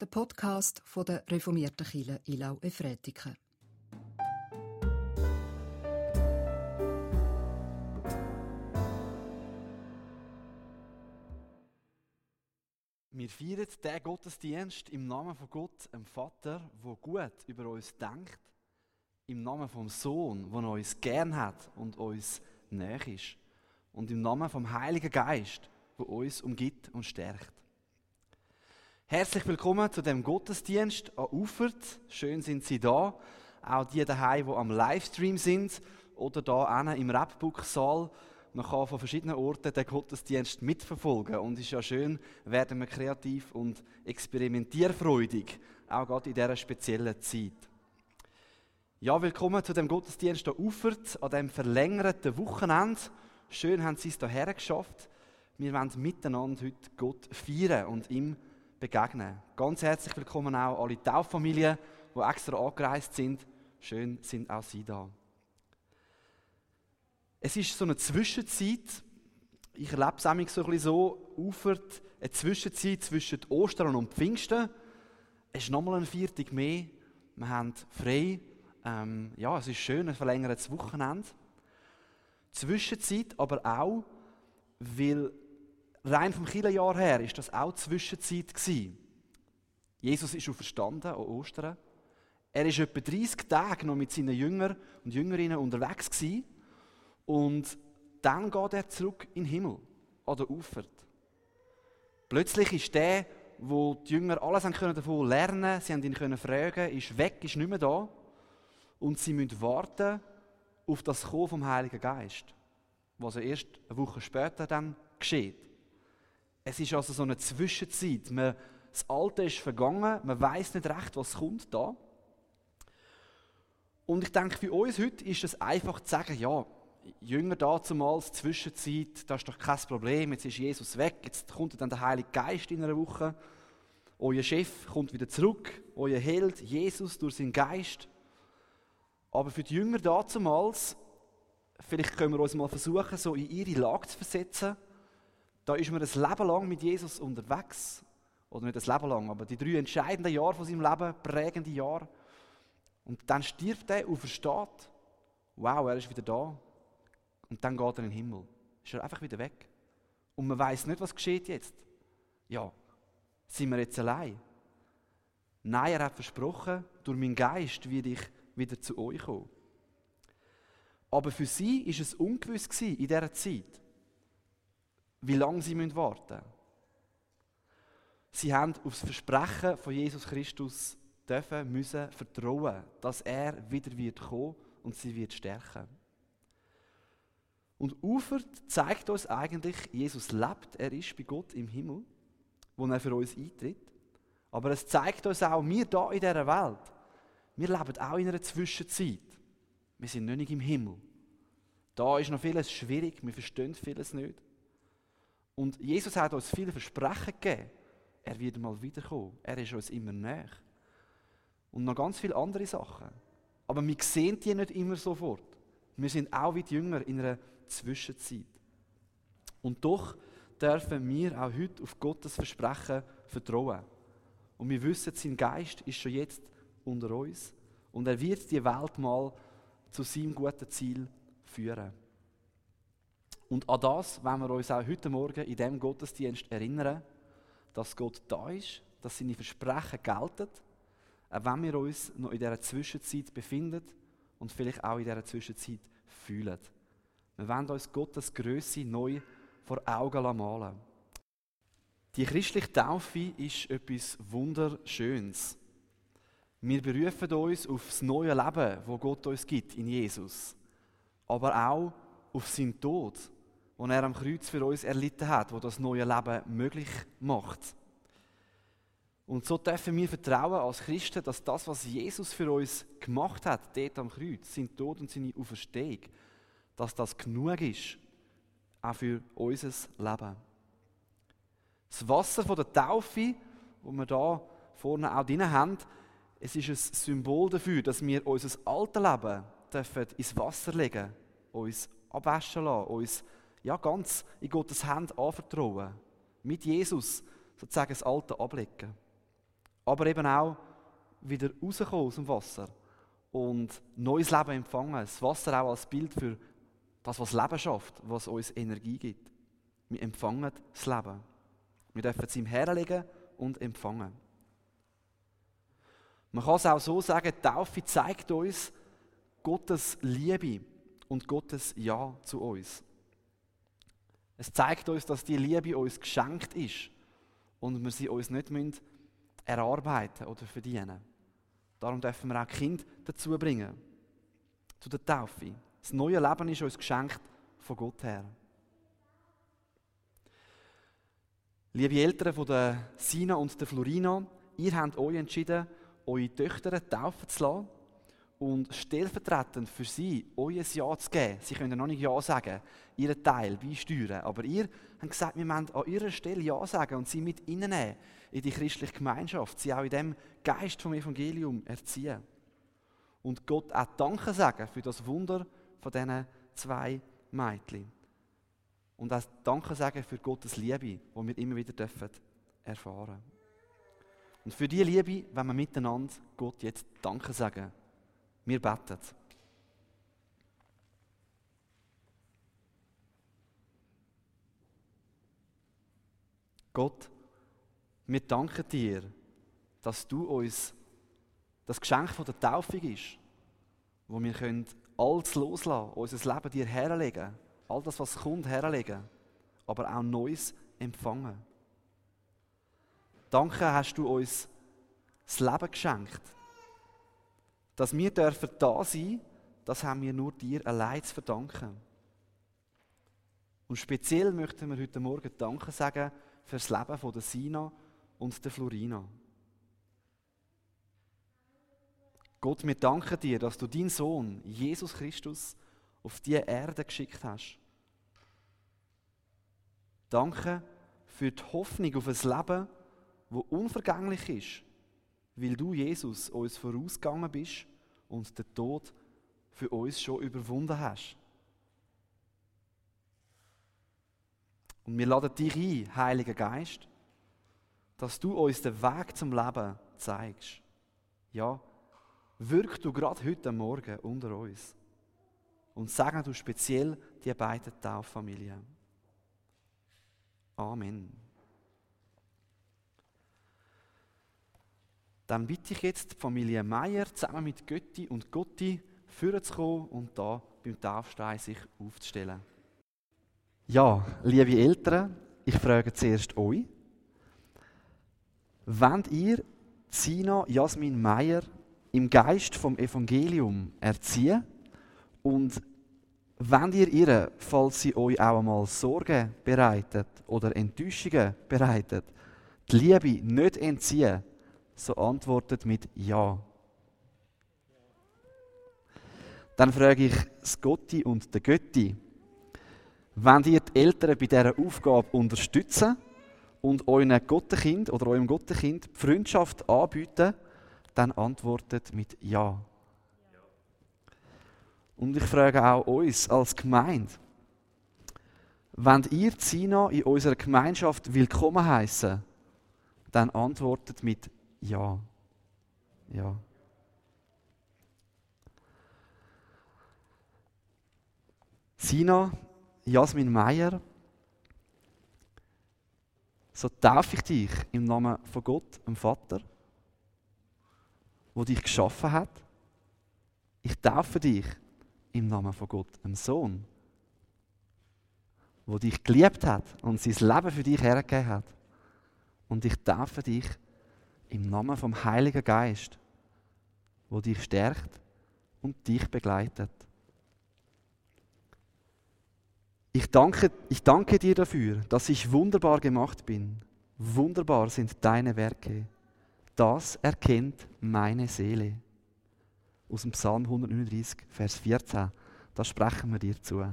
der Podcast von der reformierten Kirche Ilau Efretiken. Wir feiern diesen Gottesdienst im Namen von Gott, dem Vater, der gut über uns denkt, im Namen vom Sohn, der uns gern hat und uns näher ist, und im Namen vom Heiligen Geist, der uns umgibt und stärkt. Herzlich willkommen zu dem Gottesdienst an Ufert. Schön sind Sie da. Auch die daheim, die am Livestream sind oder da im Rapbook-Saal. Man kann von verschiedenen Orten den Gottesdienst mitverfolgen. Und es ist ja schön, werden wir kreativ und experimentierfreudig, auch gerade in dieser speziellen Zeit. Ja, willkommen zu dem Gottesdienst an Ufert, an dem verlängerten Wochenende. Schön haben Sie es hierher geschafft. Wir wollen miteinander heute Gott feiern und ihm begegnen. Ganz herzlich willkommen auch alle Tauffamilien, die extra angereist sind. Schön sind auch Sie da. Es ist so eine Zwischenzeit, ich erlebe es nämlich so ein bisschen so, ufert eine Zwischenzeit zwischen Ostern und Pfingsten. Es ist nochmal ein Viertag mehr. Wir haben frei. Ähm, ja, es ist schön, ein verlängertes Wochenende. Zwischenzeit aber auch, weil rein vom Kirchenjahr her ist das auch Zwischenzeit gewesen. Jesus ist verstanden an Ostern. Er ist etwa 30 Tage noch mit seinen Jüngern und Jüngerinnen unterwegs gewesen. Und dann geht er zurück in den Himmel, an der Ufer. Plötzlich ist der, wo die Jünger alles davon lernen sie haben ihn können fragen, ist weg, ist nicht mehr da. Und sie müssen warten auf das Kommen vom Heiligen Geist, was erst eine Woche später dann geschieht. Es ist also so eine Zwischenzeit. Man, das Alte ist vergangen, man weiß nicht recht, was kommt da. Und ich denke, für uns heute ist es einfach zu sagen, ja, Jünger damals, Zwischenzeit, das ist doch kein Problem, jetzt ist Jesus weg, jetzt kommt dann der Heilige Geist in einer Woche. Euer Chef kommt wieder zurück, euer Held, Jesus, durch seinen Geist. Aber für die Jünger damals, vielleicht können wir uns mal versuchen, so in ihre Lage zu versetzen, da ist man ein Leben lang mit Jesus unterwegs. Oder nicht ein Leben lang, aber die drei entscheidenden Jahre von seinem Leben, prägende Jahre. Und dann stirbt er und versteht, wow, er ist wieder da. Und dann geht er in den Himmel. Ist er einfach wieder weg. Und man weiß nicht, was geschieht jetzt. Ja, sind wir jetzt allein? Nein, er hat versprochen, durch meinen Geist werde ich wieder zu euch kommen. Aber für sie ist es ungewiss in dieser Zeit wie lange sie warten müssen. Sie haben auf das Versprechen von Jesus Christus dürfen, müssen vertrauen, dass er wieder wird kommen und sie wird stärken. Und Ufert zeigt uns eigentlich, Jesus lebt, er ist bei Gott im Himmel, wo er für uns eintritt. Aber es zeigt uns auch, wir hier in dieser Welt, wir leben auch in einer Zwischenzeit. Wir sind noch nicht im Himmel. Da ist noch vieles schwierig, wir verstehen vieles nicht. Und Jesus hat uns viele Versprechen gegeben. Er wird mal wiederkommen. Er ist uns immer näher. Und noch ganz viele andere Sachen. Aber wir sehen die nicht immer sofort. Wir sind auch wie die Jünger in einer Zwischenzeit. Und doch dürfen wir auch heute auf Gottes Versprechen vertrauen. Und wir wissen, sein Geist ist schon jetzt unter uns. Und er wird die Welt mal zu seinem guten Ziel führen. Und an das wollen wir uns auch heute Morgen in diesem Gottesdienst erinnern, dass Gott da ist, dass seine Versprechen gelten, auch wenn wir uns noch in dieser Zwischenzeit befinden und vielleicht auch in dieser Zwischenzeit fühlen. Wir wollen uns Gottes Größe neu vor Augen malen. Die christliche Taufe ist etwas Wunderschönes. Wir berufen uns auf das neue Leben, wo Gott uns gibt in Jesus, aber auch auf seinen Tod wo er am Kreuz für uns erlitten hat, wo das neue Leben möglich macht. Und so dürfen wir vertrauen als Christen, dass das, was Jesus für uns gemacht hat, dort am Kreuz, sein Tod und seine Auferstehung, dass das genug ist, auch für unser Leben. Das Wasser von der Taufe, wo wir da vorne auch drin haben, es ist ein Symbol dafür, dass wir unser altes Leben dürfen ins Wasser legen, uns abwaschen lassen, uns ja, ganz in Gottes Hand anvertrauen. Mit Jesus sozusagen das Alte ablegen. aber eben auch wieder rauskommen aus dem Wasser und neues Leben empfangen. Das Wasser auch als Bild für das, was Leben schafft, was uns Energie gibt. Wir empfangen das Leben. Wir dürfen es ihm herlegen und empfangen. Man kann es auch so sagen, die Taufe zeigt uns Gottes Liebe und Gottes Ja zu uns. Es zeigt uns, dass die Liebe uns geschenkt ist und wir sie uns nicht erarbeiten oder verdienen. Darum dürfen wir auch Kind dazu bringen, zu der Taufe. Das neue Leben ist uns geschenkt von Gott her. Liebe Eltern von der Sina und der Florina, ihr habt euch entschieden, eure Töchter taufen zu lassen und stellvertretend für sie euer Ja zu geben. Sie können noch nicht Ja sagen, ihren Teil beisteuern, aber ihr habt gesagt, wir müssen an ihrer Stelle Ja sagen und sie mit ihnen in die christliche Gemeinschaft, sie auch in dem Geist vom Evangelium erziehen. Und Gott auch Danke sagen für das Wunder von diesen zwei Mädchen. Und auch Danke sagen für Gottes Liebe, die wir immer wieder dürfen erfahren Und für diese Liebe wenn wir miteinander Gott jetzt Danke sagen. Wir beten. Gott, wir danken dir, dass du uns das Geschenk von der Taufe ist, wo wir können alles loslassen, unser Leben dir herlegen, all das, was kommt, herlegen, aber auch Neues empfangen. Danke hast du uns das Leben geschenkt. Dass wir dürfen da sein, das haben wir nur dir allein zu verdanken. Und speziell möchten wir heute Morgen Danke sagen für das Leben von der Sina und der Florina. Gott, wir danken dir, dass du deinen Sohn, Jesus Christus, auf diese Erde geschickt hast. Danke für die Hoffnung auf ein Leben, das unvergänglich ist, weil du, Jesus, uns vorausgegangen bist und den Tod für uns schon überwunden hast. Und wir laden dich ein, Heiliger Geist, dass du uns den Weg zum Leben zeigst. Ja, wirk du gerade heute Morgen unter uns und segne du speziell die beiden Tauffamilien. Amen. Dann bitte ich jetzt die Familie Meier zusammen mit Götti und Gotti vorzukommen und da beim Taufstein sich aufzustellen. Ja, liebe Eltern, ich frage zuerst euch, wenn ihr Sina Jasmin Meier im Geist vom Evangelium erziehen? Und wenn ihr ihr, falls sie euch auch einmal Sorgen bereitet oder Enttäuschungen bereitet, die Liebe nicht entziehen, so antwortet mit Ja. Dann frage ich Scotti und der Götti, wenn ihr die Eltern bei dieser Aufgabe unterstützen und euren Gottenkind oder eurem Gottenkind Freundschaft anbieten, dann antwortet mit Ja. Und ich frage auch uns als Gemeinde, wenn ihr Zina in unserer Gemeinschaft willkommen heißen, dann antwortet mit Ja. Ja. Sina, Jasmin Meyer, so taufe ich dich im Namen von Gott, dem Vater, wo dich geschaffen hat. Ich taufe dich im Namen von Gott, dem Sohn, wo dich geliebt hat und sein Leben für dich hergegeben hat. Und ich taufe dich im Namen vom Heiligen Geist, wo dich stärkt und dich begleitet. Ich danke, ich danke dir dafür, dass ich wunderbar gemacht bin. Wunderbar sind deine Werke. Das erkennt meine Seele. Aus dem Psalm 139, Vers 14. Das sprechen wir dir zu.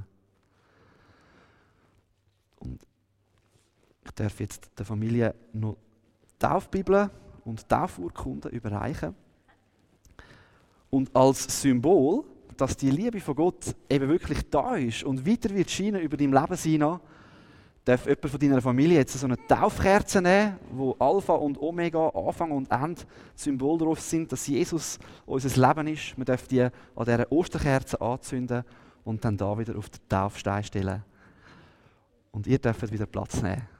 Und ich darf jetzt der Familie noch Taufbibel und Taufurkunden überreichen. Und als Symbol, dass die Liebe von Gott eben wirklich da ist und weiter wird scheinen über dein Leben sein, darf jemand von deiner Familie jetzt so eine Taufkerze nehmen, wo Alpha und Omega, Anfang und Ende Symbol darauf sind, dass Jesus unser Leben ist. Wir dürfen die an dieser Osterkerze anzünden und dann da wieder auf den Taufstein stellen. Und ihr dürft wieder Platz nehmen.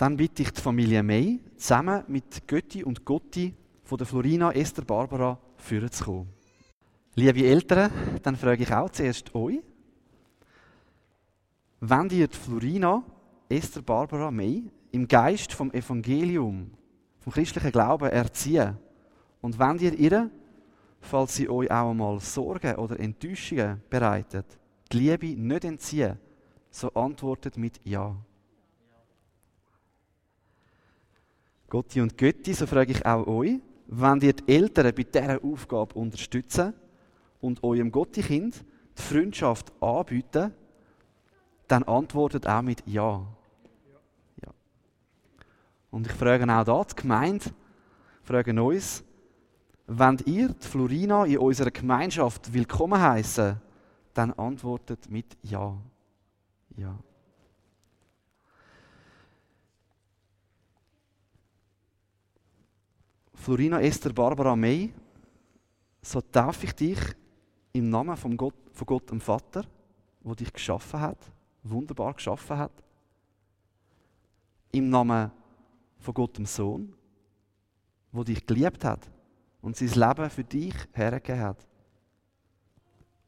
Dann bitte ich die Familie May, zusammen mit Götti und Gotti von der Florina Esther Barbara führen zu kommen. Liebe Eltern, dann frage ich auch zuerst euch, wenn ihr die Florina Esther Barbara May im Geist vom Evangelium, vom christlichen Glauben erziehen und wenn ihr ihr, falls sie euch auch einmal Sorgen oder Enttäuschungen bereitet, die Liebe nicht entziehen, so antwortet mit Ja. Gotti und Götti, so frage ich auch euch, wenn ihr die Eltern bei dieser Aufgabe unterstützen und eurem Gotti-Kind die Freundschaft anbieten, dann antwortet auch mit Ja. ja. Und ich frage auch da, die Gemeinde, fragen uns, wenn ihr die Florina in unserer Gemeinschaft willkommen heißen, dann antwortet mit Ja. Ja. Florina Esther Barbara May, so taufe ich dich im Namen von Gott, von Gott dem Vater, der dich geschaffen hat, wunderbar geschaffen hat. Im Namen von Gott dem Sohn, der dich geliebt hat und sein Leben für dich hergegeben hat.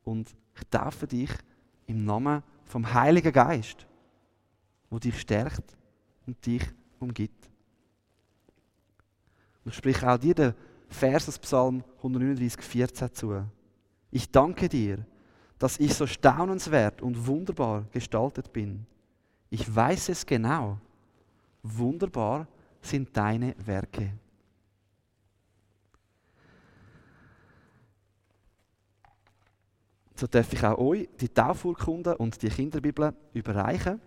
Und ich taufe dich im Namen vom Heiligen Geist, der dich stärkt und dich umgibt. Ich spreche auch dir den Vers aus Psalm 139, 14 zu. Ich danke dir, dass ich so staunenswert und wunderbar gestaltet bin. Ich weiß es genau. Wunderbar sind deine Werke. So darf ich auch euch die Taufurkunde und die Kinderbibel überreichen.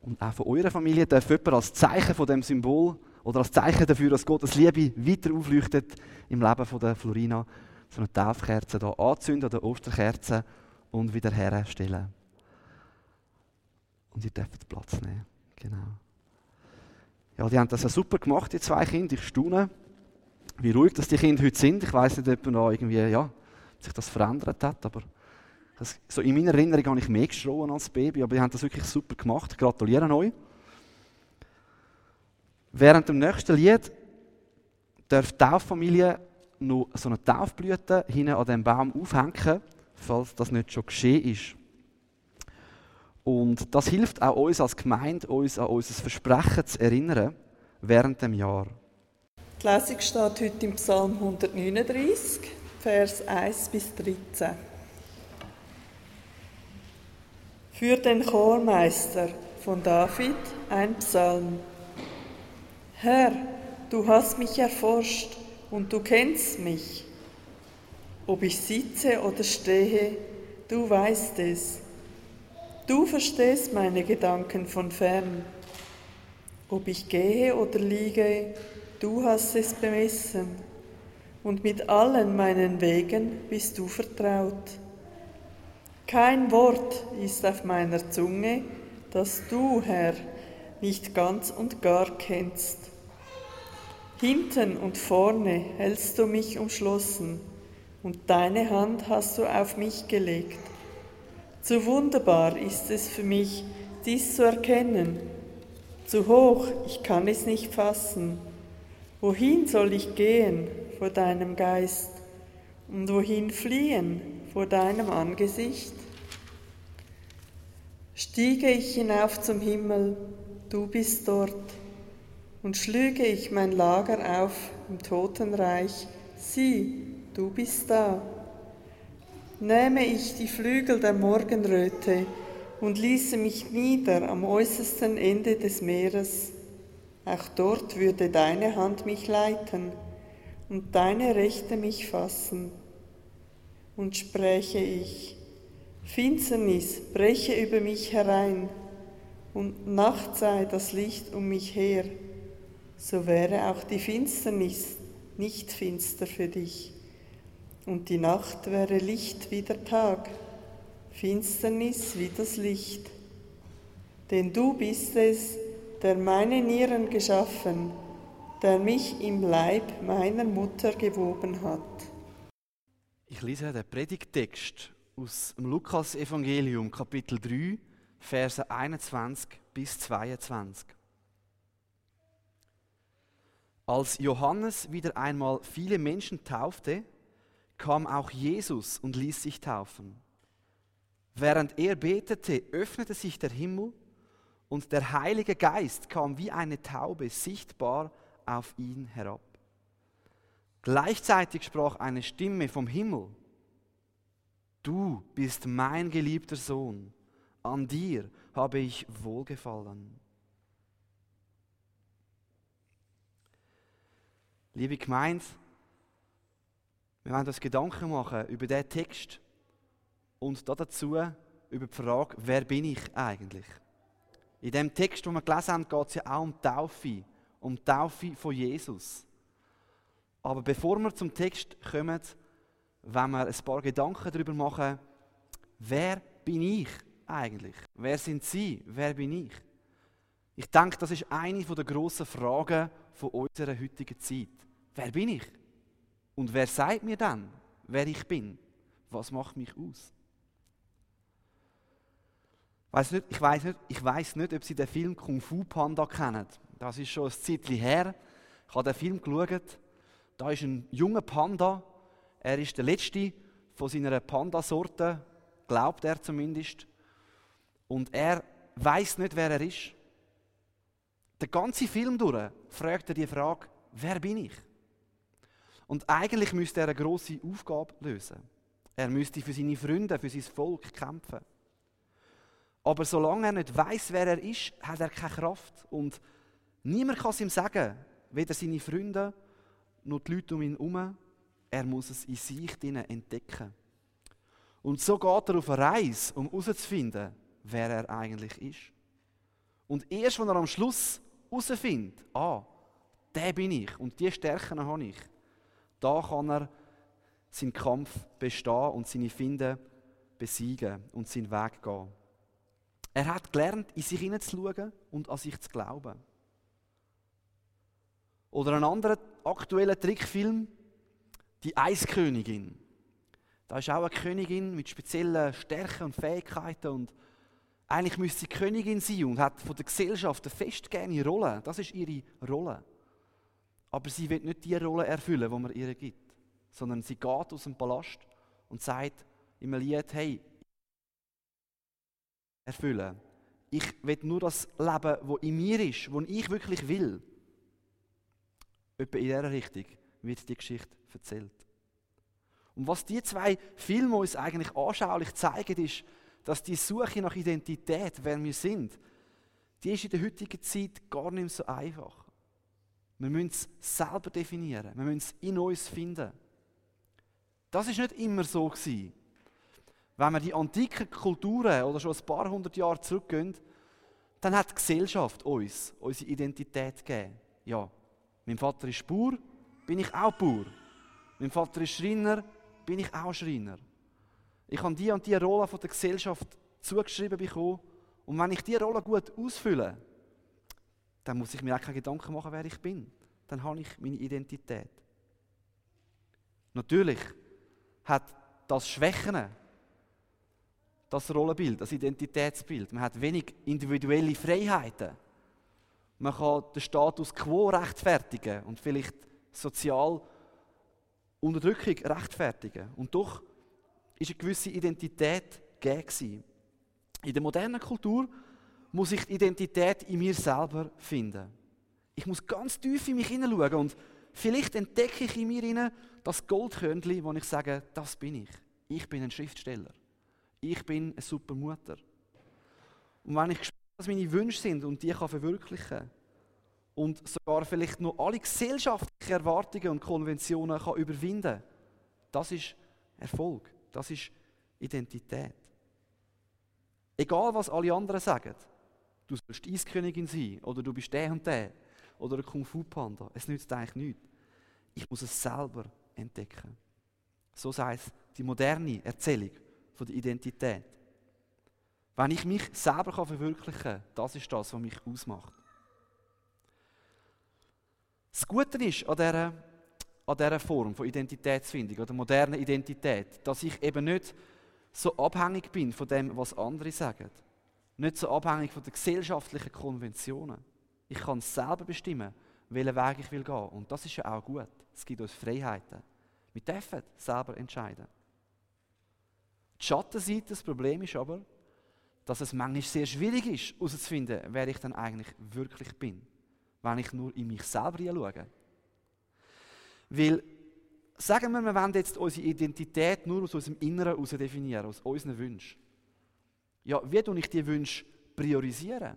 Und auch von eurer Familie darf jemand als Zeichen von dem Symbol oder als Zeichen dafür, dass Gottes Liebe weiter aufleuchtet im Leben von der Florina, so eine Taufkerze hier anzünden oder Osterkerze und wieder herstellen. Und ihr dürft Platz nehmen. Genau. Ja, die haben das ja super gemacht, die zwei Kinder. Ich staune, wie ruhig dass die Kinder heute sind. Ich weiß nicht, ob noch irgendwie, ja, sich das verändert hat, aber das, so in meiner Erinnerung habe ich mehr geschrien als Baby, aber die haben das wirklich super gemacht. Ich gratuliere euch. Während dem nächsten Lied darf die Tauffamilie noch so eine Taufblüte hinten an dem Baum aufhängen, falls das nicht schon geschehen ist. Und das hilft auch uns als Gemeinde, uns an unser Versprechen zu erinnern während dem Jahr. Die Lesung steht heute im Psalm 139, Vers 1 bis 13. Für den Chormeister von David ein Psalm. Herr, du hast mich erforscht und du kennst mich. Ob ich sitze oder stehe, du weißt es. Du verstehst meine Gedanken von fern. Ob ich gehe oder liege, du hast es bemessen. Und mit allen meinen Wegen bist du vertraut. Kein Wort ist auf meiner Zunge, das du, Herr, nicht ganz und gar kennst. Hinten und vorne hältst du mich umschlossen und deine Hand hast du auf mich gelegt. Zu wunderbar ist es für mich, dies zu erkennen. Zu hoch, ich kann es nicht fassen. Wohin soll ich gehen vor deinem Geist und wohin fliehen vor deinem Angesicht? Stiege ich hinauf zum Himmel, du bist dort, und schlüge ich mein Lager auf im Totenreich, sieh, du bist da. Nähme ich die Flügel der Morgenröte und ließe mich nieder am äußersten Ende des Meeres, auch dort würde deine Hand mich leiten und deine Rechte mich fassen. Und spräche ich, Finsternis breche über mich herein, und Nacht sei das Licht um mich her, so wäre auch die Finsternis nicht finster für dich, und die Nacht wäre Licht wie der Tag. Finsternis wie das Licht. Denn du bist es, der meine Nieren geschaffen, der mich im Leib meiner Mutter gewoben hat. Ich lese den Predigtext aus dem Lukas-Evangelium, Kapitel 3, Verse 21 bis 22. Als Johannes wieder einmal viele Menschen taufte, kam auch Jesus und ließ sich taufen. Während er betete, öffnete sich der Himmel und der Heilige Geist kam wie eine Taube sichtbar auf ihn herab. Gleichzeitig sprach eine Stimme vom Himmel, Du bist mein geliebter Sohn, an dir habe ich wohlgefallen. Liebe Gemeinde, wir wollen uns Gedanken machen über diesen Text und dazu über die Frage, wer bin ich eigentlich? In dem Text, den wir gelesen haben, geht es ja auch um die Taufe, um die Taufe von Jesus. Aber bevor wir zum Text kommen, wenn wir ein paar Gedanken darüber machen, wer bin ich eigentlich? Wer sind Sie? Wer bin ich? Ich denke, das ist eine der grossen Fragen von unserer heutigen Zeit. Wer bin ich? Und wer sagt mir dann, wer ich bin? Was macht mich aus? Weiss nicht, ich weiß nicht, nicht, ob Sie den Film Kung Fu Panda kennen. Das ist schon ein Zeitchen her. Ich habe den Film geschaut. Da ist ein junger Panda. Er ist der letzte von seiner Panda-Sorte, glaubt er zumindest. Und er weiß nicht, wer er ist. Der ganze Film durch fragt er die Frage: Wer bin ich? Und eigentlich müsste er eine große Aufgabe lösen. Er müsste für seine Freunde, für sein Volk kämpfen. Aber solange er nicht weiß, wer er ist, hat er keine Kraft. Und niemand kann es ihm sagen, weder seine Freunde noch die Leute um ihn herum. Er muss es in sich entdecken. Und so geht er auf eine Reise, um herauszufinden, wer er eigentlich ist. Und erst, wenn er am Schluss herausfindet, ah, der bin ich und die Stärken habe ich, da kann er seinen Kampf bestehen und seine Finde besiegen und seinen Weg gehen. Er hat gelernt, in sich hineinzuschauen und an sich zu glauben. Oder ein anderer aktueller Trickfilm, die Eiskönigin. Da ist auch eine Königin mit speziellen Stärken und Fähigkeiten und eigentlich müsste sie Königin sein und hat von der Gesellschaft eine festgegebene Rolle. Das ist ihre Rolle. Aber sie wird nicht die Rolle erfüllen, die man ihr gibt, sondern sie geht aus dem Palast und sagt im Lied, hey, erfüllen. Ich will nur das Leben, das in mir ist, das ich wirklich will. Etwa in dieser Richtung wird die Geschichte erzählt. Und was die zwei Filme uns eigentlich anschaulich zeigen, ist, dass die Suche nach Identität, wer wir sind, die ist in der heutigen Zeit gar nicht so einfach. Wir müssen es selber definieren. Wir müssen es in uns finden. Das ist nicht immer so gewesen. Wenn wir die antiken Kulturen oder schon ein paar hundert Jahre zurückgehen, dann hat die Gesellschaft uns unsere Identität gegeben. Ja, mein Vater ist Bauer, bin ich auch Bauer. Mein Vater ist Schreiner, bin ich auch Schreiner. Ich habe die und die Rolle von der Gesellschaft zugeschrieben bekommen. Und wenn ich diese Rolle gut ausfülle, dann muss ich mir auch keine Gedanken machen, wer ich bin. Dann habe ich meine Identität. Natürlich hat das Schwächen, das Rollenbild, das Identitätsbild. Man hat wenig individuelle Freiheiten. Man kann den Status quo rechtfertigen und vielleicht sozial Unterdrückung rechtfertigen. Und doch ist eine gewisse Identität gegeben. In der modernen Kultur muss ich die Identität in mir selber finden. Ich muss ganz tief in mich hineinschauen und vielleicht entdecke ich in mir das Goldkörnchen, wo ich sage, das bin ich. Ich bin ein Schriftsteller. Ich bin eine super Mutter. Und wenn ich spüre, was meine Wünsche sind und die kann verwirklichen und sogar vielleicht noch alle gesellschaftlichen Erwartungen und Konventionen kann überwinden, das ist Erfolg. Das ist Identität. Egal, was alle anderen sagen, du sollst Eiskönigin sein oder du bist der und der oder ein Kung-Fu-Panda, es nützt eigentlich nichts. Ich muss es selber entdecken. So sei es die moderne Erzählung von der Identität. Wenn ich mich selber verwirklichen kann, das ist das, was mich ausmacht. Das Gute ist an dieser, an dieser Form von Identitätsfindung oder moderner Identität, dass ich eben nicht so abhängig bin von dem, was andere sagen. Nicht so abhängig von den gesellschaftlichen Konventionen. Ich kann selber bestimmen, welchen Weg ich will gehen. Und das ist ja auch gut. Es gibt uns Freiheiten. Wir dürfen selber entscheiden. Die Schattenseite, das Problem ist aber, dass es manchmal sehr schwierig ist, herauszufinden, wer ich dann eigentlich wirklich bin, wenn ich nur in mich selber schaue. Weil, sagen wir, wir wollen jetzt unsere Identität nur aus unserem Inneren heraus definieren, aus unseren Wünschen. Ja, wie tue ich diese Wünsche priorisieren?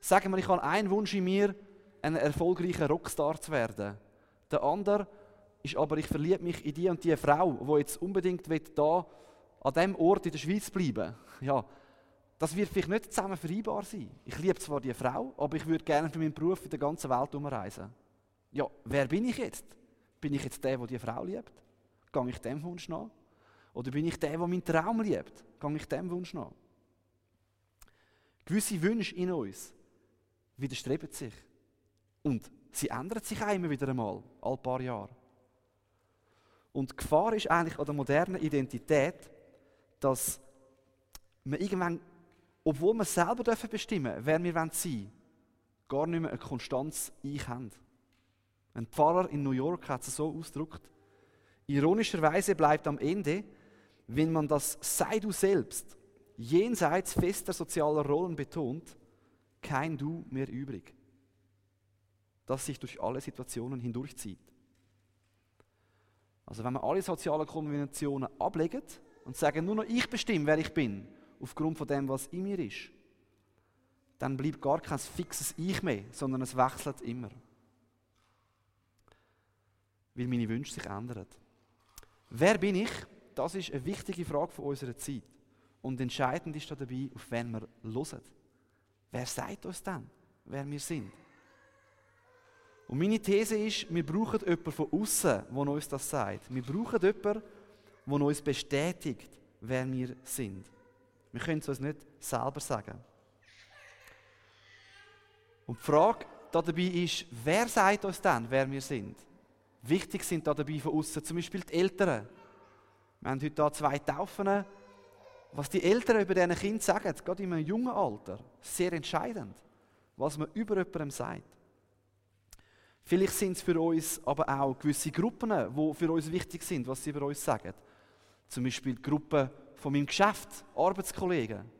Sagen wir, ich habe einen Wunsch in mir, ein erfolgreicher Rockstar zu werden. Der andere ist aber, ich verliebe mich in die und die Frau, die jetzt unbedingt da an diesem Ort in der Schweiz bleiben Ja, das wird vielleicht nicht zusammen vereinbar sein. Ich liebe zwar die Frau, aber ich würde gerne für meinen Beruf in der ganzen Welt umreisen. Ja, wer bin ich jetzt? Bin ich jetzt der, der die Frau liebt? Gehe ich dem Wunsch nach? Oder bin ich der, der meinen Traum liebt? Gehe ich dem Wunsch nach? Gewisse Wünsche in uns widerstreben sich. Und sie ändern sich immer wieder einmal, alle paar Jahre. Und die Gefahr ist eigentlich an der modernen Identität, dass wir irgendwann, obwohl wir selber dürfen bestimmen wer wir sein wollen, gar nicht mehr eine Konstanz haben. Ein Pfarrer in New York hat es so ausgedrückt. Ironischerweise bleibt am Ende, wenn man das Sei du selbst jenseits fester sozialer Rollen betont, kein Du mehr übrig, das sich durch alle Situationen hindurchzieht. Also wenn wir alle sozialen Konventionen ablegen und sagen, nur noch ich bestimme, wer ich bin, aufgrund von dem, was in mir ist, dann bleibt gar kein fixes Ich mehr, sondern es wechselt immer. Weil meine Wünsche sich ändern. Wer bin ich? Das ist eine wichtige Frage von unserer Zeit. Und entscheidend ist dabei, auf wen wir hören. Wer sagt uns dann, wer wir sind? Und meine These ist, wir brauchen jemanden von außen, der uns das sagt. Wir brauchen jemanden, der uns bestätigt, wer wir sind. Wir können es uns nicht selber sagen. Und die Frage dabei ist, wer sagt uns dann, wer wir sind? Wichtig sind dabei von außen zum Beispiel die Eltern. Wir haben heute hier zwei Taufen was die Eltern über diesen Kind sagen, gerade in einem jungen Alter, sehr entscheidend, was man über jemandem sagt. Vielleicht sind es für uns aber auch gewisse Gruppen, die für uns wichtig sind, was sie über uns sagen. Zum Beispiel die Gruppe von meinem Geschäft, Arbeitskollegen.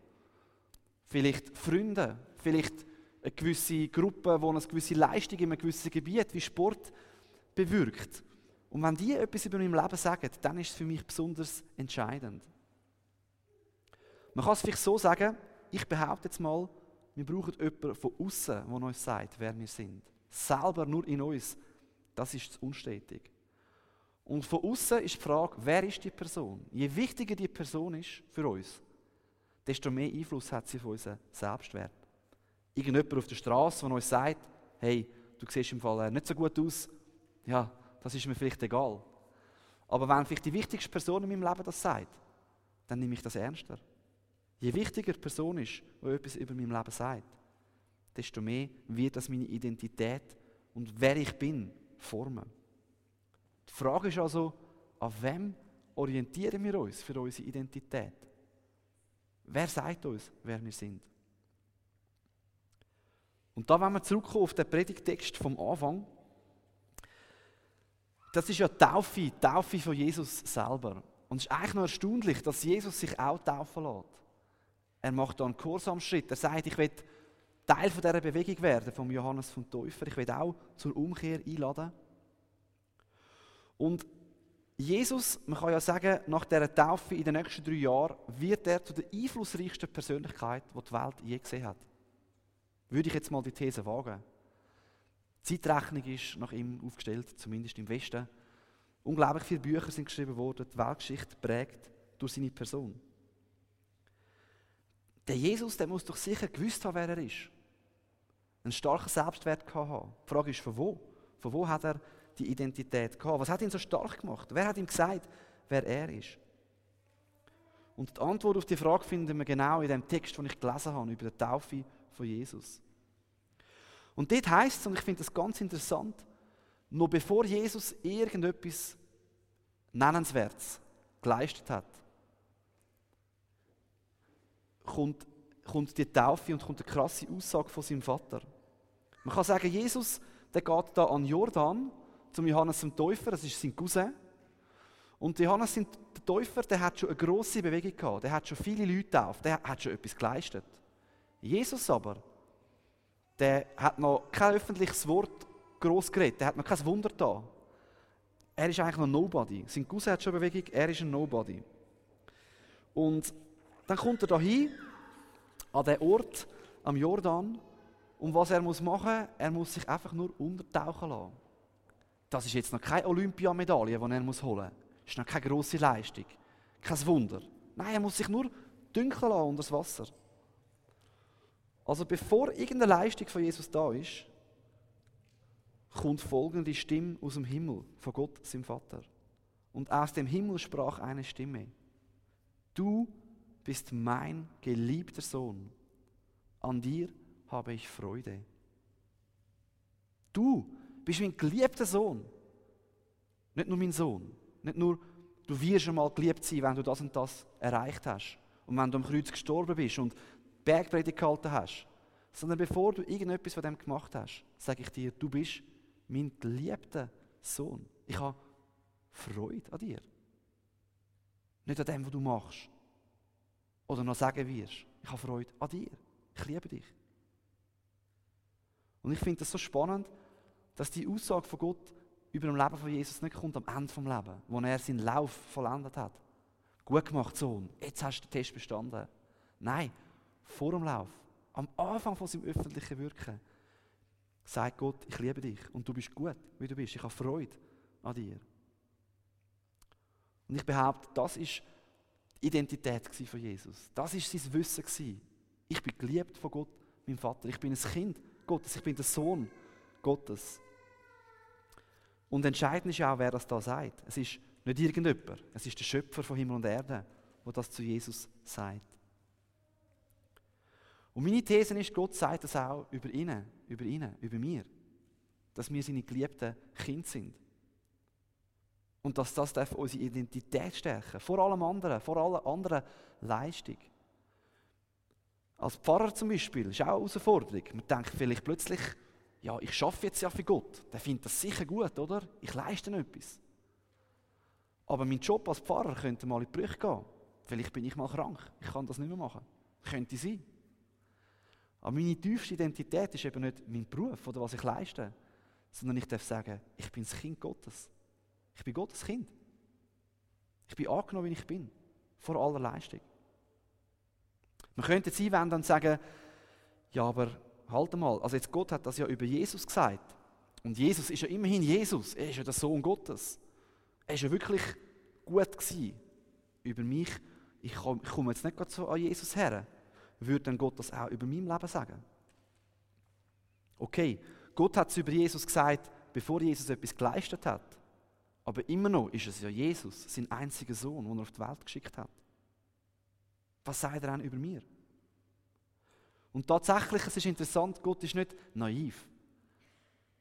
Vielleicht Freunde, vielleicht eine gewisse Gruppe, die eine gewisse Leistung in einem gewissen Gebiet wie Sport bewirkt. Und wenn die etwas über mein Leben sagen, dann ist es für mich besonders entscheidend. Man kann es vielleicht so sagen, ich behaupte jetzt mal, wir brauchen jemanden von außen, der uns sagt, wer wir sind. Selber nur in uns, das ist unstetig. Und von außen ist die Frage, wer ist die Person? Je wichtiger die Person ist für uns, desto mehr Einfluss hat sie auf unseren Selbstwert. Irgendjemand auf der Straße, der uns sagt, hey, du siehst im Fall nicht so gut aus, ja, das ist mir vielleicht egal. Aber wenn vielleicht die wichtigste Person in meinem Leben das sagt, dann nehme ich das ernster. Je wichtiger die Person ist, die etwas über mein Leben sagt, desto mehr wird das meine Identität und wer ich bin formen. Die Frage ist also, an wem orientieren wir uns für unsere Identität? Wer sagt uns, wer wir sind? Und da, wenn wir zurückkommen auf den Predigtext vom Anfang, das ist ja Taufe, Taufe von Jesus selber. Und es ist eigentlich noch erstaunlich, dass Jesus sich auch taufen lässt. Er macht da einen Kursamschritt. Er sagt, ich will Teil von dieser Bewegung werden, vom Johannes vom Täufer. Ich will auch zur Umkehr einladen. Und Jesus, man kann ja sagen, nach dieser Taufe in den nächsten drei Jahren wird er zu der einflussreichsten Persönlichkeit, die die Welt je gesehen hat. Würde ich jetzt mal die These wagen. Die Zeitrechnung ist nach ihm aufgestellt, zumindest im Westen. Unglaublich viele Bücher sind geschrieben worden, die Weltgeschichte prägt durch seine Person. Der Jesus, der muss doch sicher gewusst haben, wer er ist. Einen starken Selbstwert gehabt haben. Die Frage ist, von wo? Von wo hat er die Identität gehabt? Was hat ihn so stark gemacht? Wer hat ihm gesagt, wer er ist? Und die Antwort auf die Frage finden wir genau in dem Text, den ich gelesen habe, über die Taufe von Jesus. Und dort heißt es, und ich finde das ganz interessant, noch bevor Jesus irgendetwas Nennenswertes geleistet hat, kommt, kommt die Taufe und kommt eine krasse Aussage von seinem Vater. Man kann sagen, Jesus, der geht da an Jordan zum Johannes dem Täufer, das ist sein Cousin. Und Johannes der Täufer, der hat schon eine grosse Bewegung gehabt, der hat schon viele Leute auf, der hat schon etwas geleistet. Jesus aber, der hat noch kein öffentliches Wort gross geredet, der hat noch kein Wunder da. Er ist eigentlich noch Nobody. Sein Cousin hat schon Bewegung, er ist ein Nobody. Und dann kommt er da hin, an den Ort am Jordan. Und was er muss machen, er muss sich einfach nur untertauchen lassen. Das ist jetzt noch keine Olympiamedaille, die er muss holen muss. Das ist noch keine grosse Leistung. Kein Wunder. Nein, er muss sich nur dünkeln lassen unter das Wasser. Also bevor irgendeine Leistung von Jesus da ist, kommt folgende Stimme aus dem Himmel, von Gott, seinem Vater. Und aus dem Himmel sprach eine Stimme. Du bist mein geliebter Sohn. An dir habe ich Freude. Du bist mein geliebter Sohn. Nicht nur mein Sohn. Nicht nur, du wirst einmal geliebt sein, wenn du das und das erreicht hast. Und wenn du am Kreuz gestorben bist und Bergpredigt gehalten hast. Sondern bevor du irgendetwas von dem gemacht hast, sage ich dir, du bist mein geliebter Sohn. Ich habe Freude an dir. Nicht an dem, was du machst. Oder noch sagen wirst. Ich habe Freude an dir. Ich liebe dich. Und ich finde das so spannend, dass die Aussage von Gott über dem Leben von Jesus nicht kommt am Ende vom Leben, wo er seinen Lauf vollendet hat. Gut gemacht, Sohn. Jetzt hast du den Test bestanden. Nein, vor dem Lauf, am Anfang von seinem öffentlichen Wirken, sagt Gott, ich liebe dich und du bist gut, wie du bist. Ich habe Freude an dir. Und ich behaupte, das ist die Identität von Jesus. Das ist sein Wissen. Ich bin geliebt von Gott, meinem Vater. Ich bin ein Kind Gottes. Ich bin der Sohn Gottes. Und entscheidend ist auch, wer das da sagt. Es ist nicht irgendjemand. Es ist der Schöpfer von Himmel und Erde, der das zu Jesus sagt. Und meine These ist, Gott sagt das auch über ihn, über ihn, über mir. Dass wir seine geliebten Kinder sind. Und dass das darf unsere Identität stärken. Vor allem anderen, vor aller anderen Leistung. Als Pfarrer zum Beispiel ist auch eine Herausforderung. Man denkt vielleicht plötzlich, ja, ich schaffe jetzt ja für Gott. Der findet das sicher gut, oder? Ich leiste etwas. Aber mein Job als Pfarrer könnte mal in die Brüche gehen. Vielleicht bin ich mal krank. Ich kann das nicht mehr machen. Könnte sein. Aber meine tiefste Identität ist eben nicht mein Beruf oder was ich leiste, sondern ich darf sagen, ich bin das Kind Gottes. Ich bin Gottes Kind. Ich bin angenommen, wie ich bin. Vor aller Leistung. Man könnte jetzt einwenden und sagen, ja, aber halt mal, also jetzt Gott hat das ja über Jesus gesagt. Und Jesus ist ja immerhin Jesus. Er ist ja der Sohn Gottes. Er ist ja wirklich gut gewesen. Über mich, ich komme jetzt nicht so an Jesus her würde dann Gott das auch über mein Leben sagen? Okay, Gott hat es über Jesus gesagt, bevor Jesus etwas geleistet hat. Aber immer noch ist es ja Jesus, sein einziger Sohn, den er auf die Welt geschickt hat. Was sagt er dann über mir? Und tatsächlich, es ist interessant, Gott ist nicht naiv.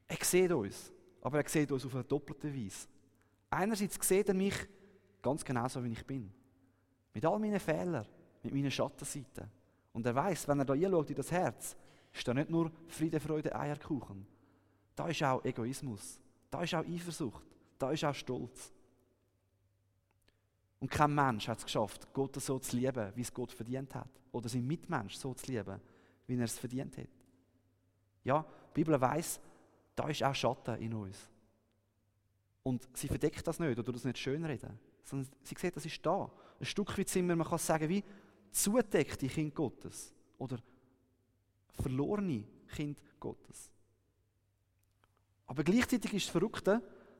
Er sieht uns, aber er sieht uns auf eine doppelte Weise. Einerseits sieht er mich ganz genau so, wie ich bin. Mit all meinen Fehlern, mit meinen Schattenseiten. Und er weiß, wenn er da einschaut in das Herz, ist da nicht nur Friede, Freude, Eierkuchen. Da ist auch Egoismus. Da ist auch Eifersucht. Da ist auch Stolz. Und kein Mensch hat es geschafft, Gott so zu lieben, wie es Gott verdient hat. Oder seinen Mitmensch so zu lieben, wie er es verdient hat. Ja, die Bibel weiß, da ist auch Schatten in uns. Und sie verdeckt das nicht oder das nicht schönreden. Sondern sie sieht, das ist da. Ein Stück weit sind wir, man kann sagen, wie zudeckte Kind Gottes oder verlorene Kind Gottes. Aber gleichzeitig ist es verrückt,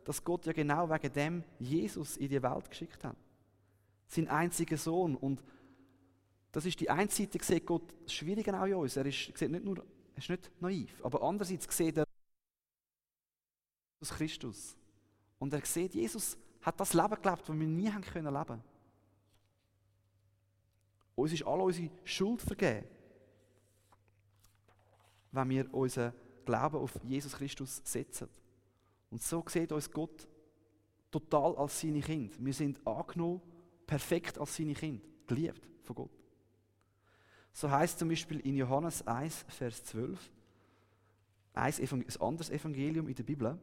dass Gott ja genau wegen dem Jesus in die Welt geschickt hat. Sein einziger Sohn. Und das ist die eine Seite, sieht Gott das Schwierige auch in uns. Er ist, sieht nicht nur, er ist nicht naiv, aber andererseits sieht er Jesus Christus. Und er sieht, Jesus hat das Leben gelebt, das wir nie haben können leben. Uns ist all unsere Schuld vergeben, wenn wir unseren Glauben auf Jesus Christus setzen. Und so sieht uns Gott total als seine Kind. Wir sind angenommen, perfekt als seine Kind, geliebt von Gott. So heißt zum Beispiel in Johannes 1, Vers 12, ein anderes Evangelium in der Bibel,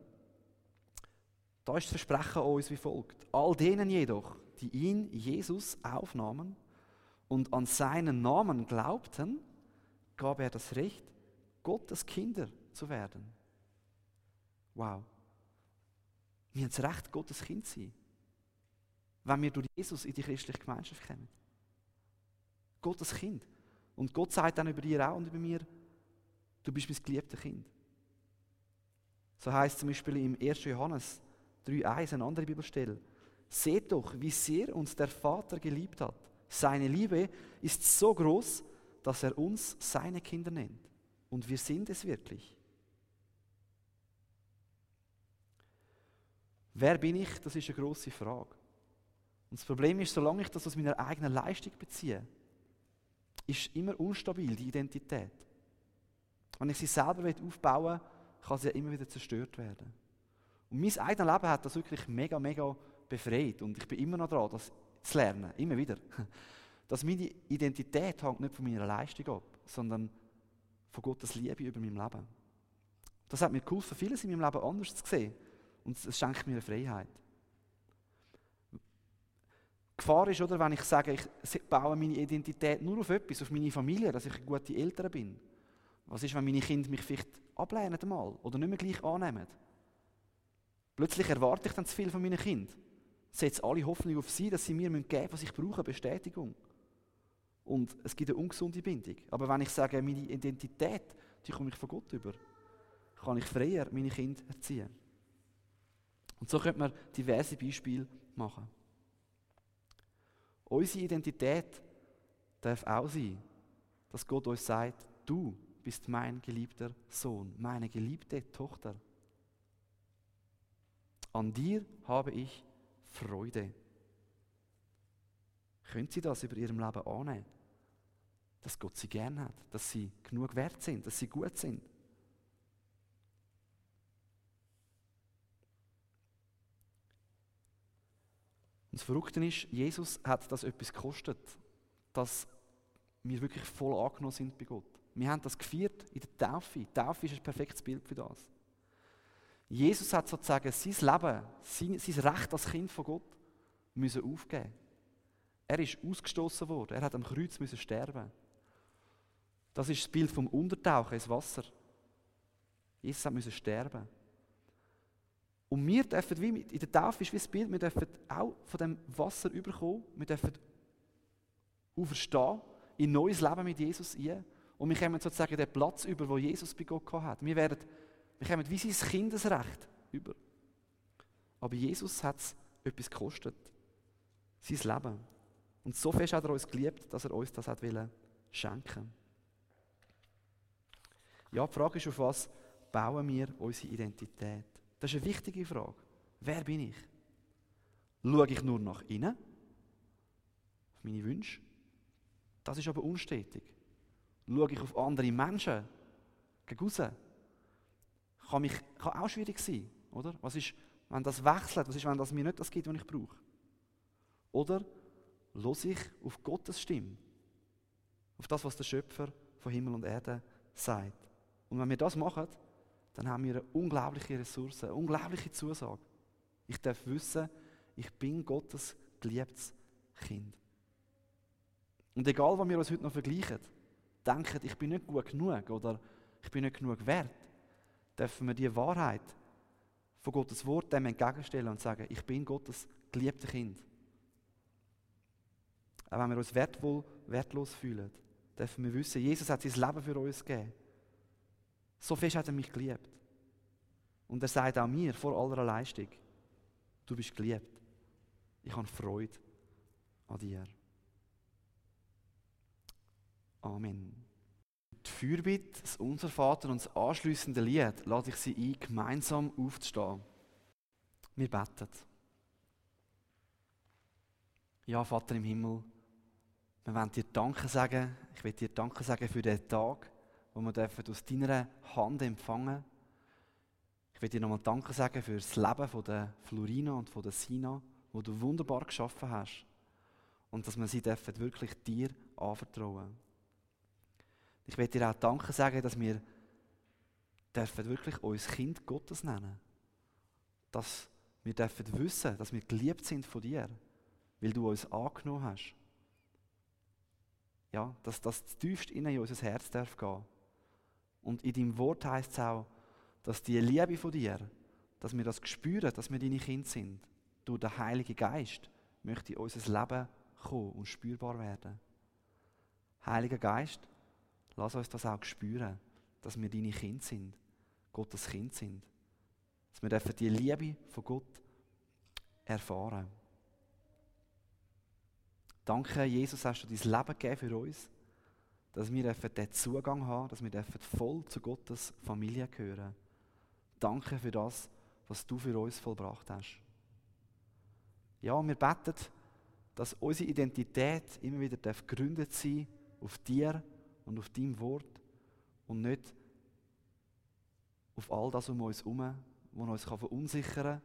da ist das Versprechen an uns wie folgt. All denen jedoch, die ihn, Jesus, aufnahmen und an seinen Namen glaubten, gab er das Recht, Gottes Kinder zu werden. Wow. Wir haben das Recht, Gottes Kind zu sein. Wenn wir durch Jesus in die christliche Gemeinschaft kommen. Gottes Kind. Und Gott sagt dann über dir auch und über mir, du bist mein geliebtes Kind. So heißt zum Beispiel im 1. Johannes 3,1, eine andere Bibelstelle. Seht doch, wie sehr uns der Vater geliebt hat. Seine Liebe ist so groß, dass er uns seine Kinder nennt. Und wir sind es wirklich. Wer bin ich? Das ist eine große Frage. Und das Problem ist, solange ich das aus meiner eigenen Leistung beziehe, ist immer unstabil, die Identität. Wenn ich sie selber aufbauen will, kann sie ja immer wieder zerstört werden. Und mein eigenes Leben hat das wirklich mega, mega befreit. Und ich bin immer noch dran, das zu lernen, immer wieder. Dass meine Identität hängt nicht von meiner Leistung ab, sondern von Gottes Liebe über mein Leben. Das hat mir geholfen, vieles in meinem Leben anders zu sehen. Und es schenkt mir eine Freiheit. Gefahr ist, oder, wenn ich sage, ich baue meine Identität nur auf etwas, auf meine Familie, dass ich eine gute Eltern bin. Was ist, wenn meine Kinder mich vielleicht ablehnen einmal oder nicht mehr gleich annehmen? Plötzlich erwarte ich dann zu viel von meinen Kindern. Setze alle Hoffnung auf sie, dass sie mir geben müssen, was ich brauche, Bestätigung. Und es gibt eine ungesunde Bindung. Aber wenn ich sage, meine Identität, die komme ich von Gott über, kann ich freier meine Kinder erziehen. Und so könnte man diverse Beispiele machen. Unsere Identität darf auch sein, dass Gott uns sagt, du bist mein geliebter Sohn, meine geliebte Tochter. An dir habe ich Freude. Können Sie das über Ihrem Leben annehmen? Dass Gott Sie gern hat, dass Sie genug wert sind, dass Sie gut sind. Und das Verrückte ist, Jesus hat das etwas gekostet, dass wir wirklich voll angenommen sind bei Gott. Wir haben das gefeiert in der Taufe. Die Taufe ist ein perfektes Bild für das. Jesus hat sozusagen sein Leben, sein, sein Recht als Kind von Gott müssen aufgeben. Er ist ausgestoßen worden. Er hat am Kreuz müssen sterben. Das ist das Bild vom Untertauchen ins Wasser. Jesus hat müssen sterben. Und wir dürfen, wie in der Taufe ist wie das Bild, wir dürfen auch von dem Wasser überkommen. Wir dürfen auferstehen in ein neues Leben mit Jesus ein. Und wir kommen sozusagen den Platz über, wo Jesus bei Gott hat. Wir werden wir kommen wie sein Kindesrecht über. Aber Jesus hat es etwas gekostet. Sein Leben. Und so fest hat er uns geliebt, dass er uns das hat wollen schenken. Ja, die Frage ist, auf was bauen wir unsere Identität? Das ist eine wichtige Frage. Wer bin ich? Schaue ich nur nach innen? Auf meine Wünsche? Das ist aber unstetig. Schaue ich auf andere Menschen? Gegen kann, mich, kann auch schwierig sein, oder? Was ist, wenn das wechselt? Was ist, wenn das mir nicht das gibt, was ich brauche? Oder los ich auf Gottes Stimme? Auf das, was der Schöpfer von Himmel und Erde sagt. Und wenn wir das machen, dann haben wir eine unglaubliche Ressource, eine unglaubliche Zusage. Ich darf wissen, ich bin Gottes geliebtes Kind. Und egal, was wir uns heute noch vergleichen, denken, ich bin nicht gut genug oder ich bin nicht genug wert, dürfen wir die Wahrheit von Gottes Wort dem entgegenstellen und sagen, ich bin Gottes geliebtes Kind. Auch wenn wir uns wertvoll, wertlos fühlen, dürfen wir wissen, Jesus hat sein Leben für uns gegeben. So fest hat er mich geliebt. Und er sagt auch mir vor aller Leistung, du bist geliebt. Ich habe Freude an dir. Amen. Die Fürbitte, das Unser Vater und das anschliessende Lied lade ich Sie ein, gemeinsam aufzustehen. Wir beten. Ja, Vater im Himmel, Wir wollen dir Danke sagen. Ich will dir Danke sagen für den Tag, wo wir dürfen aus deiner Hand empfangen Ich will dir nochmal Danke sagen für das Leben von der Florina und von der Sina, wo du wunderbar geschaffen hast. Und dass wir sie dürfen wirklich dir anvertrauen. Ich will dir auch Danke sagen, dass wir dürfen wirklich uns Kind Gottes nennen. Dass wir dürfen wissen, dass wir geliebt sind von dir, weil du uns angenommen hast. Ja, dass das tiefst in unser Herz darf gehen. Und in deinem Wort heißt es auch, dass die Liebe von dir, dass wir das spüren, dass wir deine Kinder sind. Durch den Heiligen Geist möchte unser Leben kommen und spürbar werden. Heiliger Geist, lass uns das auch spüren, dass wir deine Kinder sind, Gottes Kind sind. Dass wir dürfen die Liebe von Gott erfahren. Danke, Jesus, hast du dein Leben gegeben für uns, dass wir diesen Zugang haben, dass wir voll zu Gottes Familie gehören. Danke für das, was du für uns vollbracht hast. Ja, wir beten, dass unsere Identität immer wieder gegründet sein auf dir und auf deinem Wort und nicht auf all das um uns herum, was uns verunsichern kann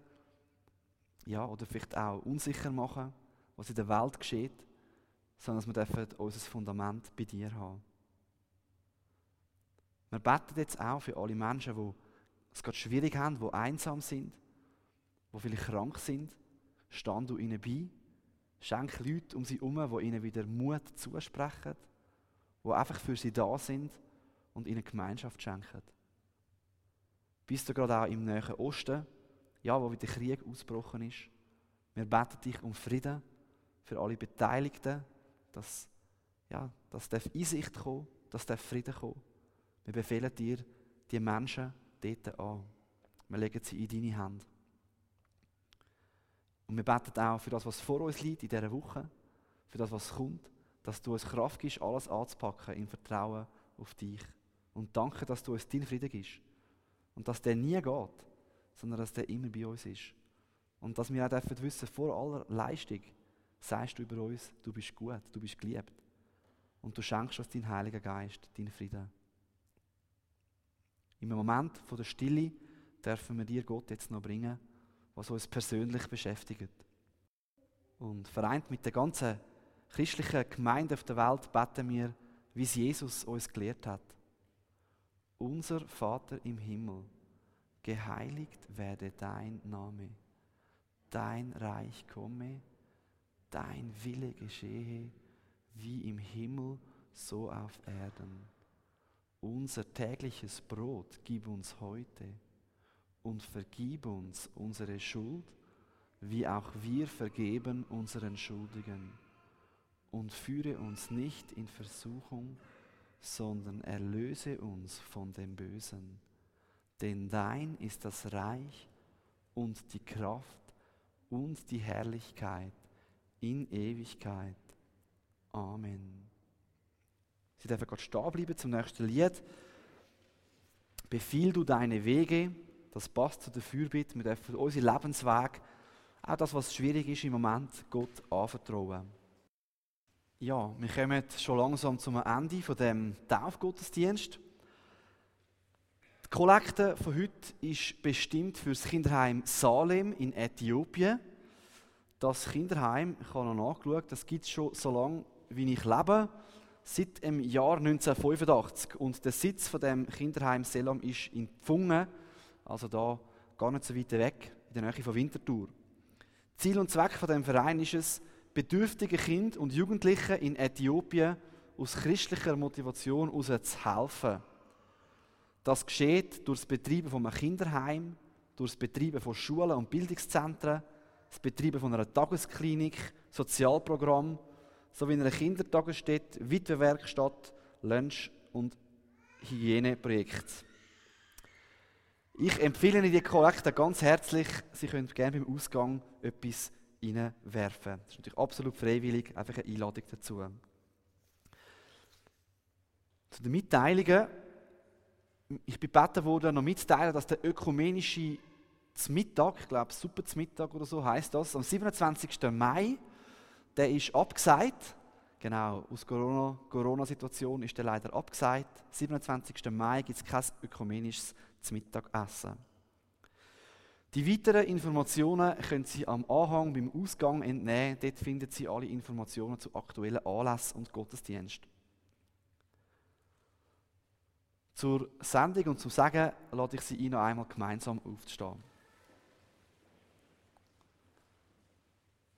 ja, oder vielleicht auch unsicher machen, was in der Welt geschieht, sondern dass wir unser Fundament bei dir haben. Wir beten jetzt auch für alle Menschen, die es gerade schwierig haben, die einsam sind, die vielleicht krank sind. Stand du ihnen bei. Schenk Leute um sie herum, die ihnen wieder Mut zusprechen, die einfach für sie da sind und ihnen Gemeinschaft schenken. Bist du gerade auch im Nahen Osten, ja, wo wieder Krieg ausgebrochen ist. Wir beten dich um Frieden für alle Beteiligten, dass, ja, dass darf Einsicht kommen, dass darf Frieden kommen. Wir befehlen dir die Menschen dort an. Wir legen sie in deine Hand. Und wir beten auch für das, was vor uns liegt in dieser Woche, für das, was kommt, dass du uns Kraft gibst, alles anzupacken im Vertrauen auf dich. Und danke, dass du uns deinen Frieden gibst. Und dass der nie geht, sondern dass der immer bei uns ist. Und dass wir auch wissen, vor aller Leistung sagst du über uns, du bist gut, du bist geliebt. Und du schenkst uns deinen Heiligen Geist, deinen Frieden. Im Moment der Stille dürfen wir dir Gott jetzt noch bringen, was uns persönlich beschäftigt. Und vereint mit der ganzen christlichen Gemeinde auf der Welt beten wir, wie es Jesus uns gelehrt hat. Unser Vater im Himmel, geheiligt werde dein Name, dein Reich komme, dein Wille geschehe, wie im Himmel, so auf Erden. Unser tägliches Brot gib uns heute und vergib uns unsere Schuld, wie auch wir vergeben unseren Schuldigen. Und führe uns nicht in Versuchung, sondern erlöse uns von dem Bösen denn dein ist das Reich und die Kraft und die Herrlichkeit in Ewigkeit. Amen. Sie dürfen Gott stehen bleiben zum nächsten Lied. Befiehl du deine Wege, das passt zu der Fürbitte. Wir dürfen unseren Lebensweg, auch das, was schwierig ist im Moment, Gott anvertrauen. Ja, wir kommen schon langsam zum Ende von dem Taufgottesdienst. Die Kollekte von heute ist bestimmt für das Kinderheim Salem in Äthiopien. Das Kinderheim, ich habe noch nachgeschaut, das gibt es schon so lange, wie ich lebe, seit dem Jahr 1985. Und der Sitz von dem Kinderheim Selam ist in Pfungen, also da gar nicht so weit weg, in der Nähe von Winterthur. Ziel und Zweck von dem Verein ist es, bedürftige Kinder und Jugendliche in Äthiopien aus christlicher Motivation heraus zu helfen. Das geschieht durch das Betreiben von einem Kinderheim, durch das Betreiben von Schulen und Bildungszentren, das Betreiben von einer Tagesklinik, Sozialprogramm, sowie einer Kindertagesstätte, Witwenwerkstatt, Lunch- und Hygieneprojekt. Ich empfehle Ihnen die Kollekte ganz herzlich. Sie können gerne beim Ausgang etwas reinwerfen. Das ist natürlich absolut freiwillig, einfach eine Einladung dazu. Zu den Mitteilungen ich bin gebeten worden, noch mitzuteilen, dass der ökumenische Mittag, ich glaube Super Mittag oder so heißt das, am 27. Mai, der ist abgesagt. Genau, aus der Corona-Situation ist er leider abgesagt. 27. Mai gibt es kein ökumenisches Mittagessen. Die weiteren Informationen können Sie am Anhang beim Ausgang entnehmen. Dort finden Sie alle Informationen zu aktuellen Anlässen und Gottesdienst. Zur Sendung und zum Sagen lade ich Sie ein, noch einmal gemeinsam aufzustehen.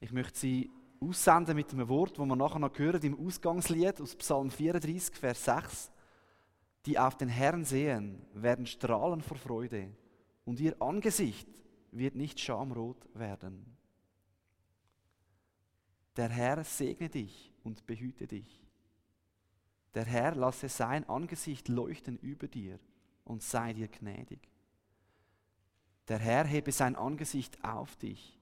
Ich möchte Sie aussenden mit einem Wort, das wir nachher noch hören im Ausgangslied aus Psalm 34, Vers 6. Die auf den Herrn sehen, werden strahlen vor Freude und ihr Angesicht wird nicht schamrot werden. Der Herr segne dich und behüte dich. Der Herr lasse sein Angesicht leuchten über dir und sei dir gnädig. Der Herr hebe sein Angesicht auf dich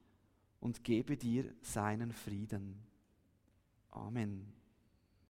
und gebe dir seinen Frieden. Amen.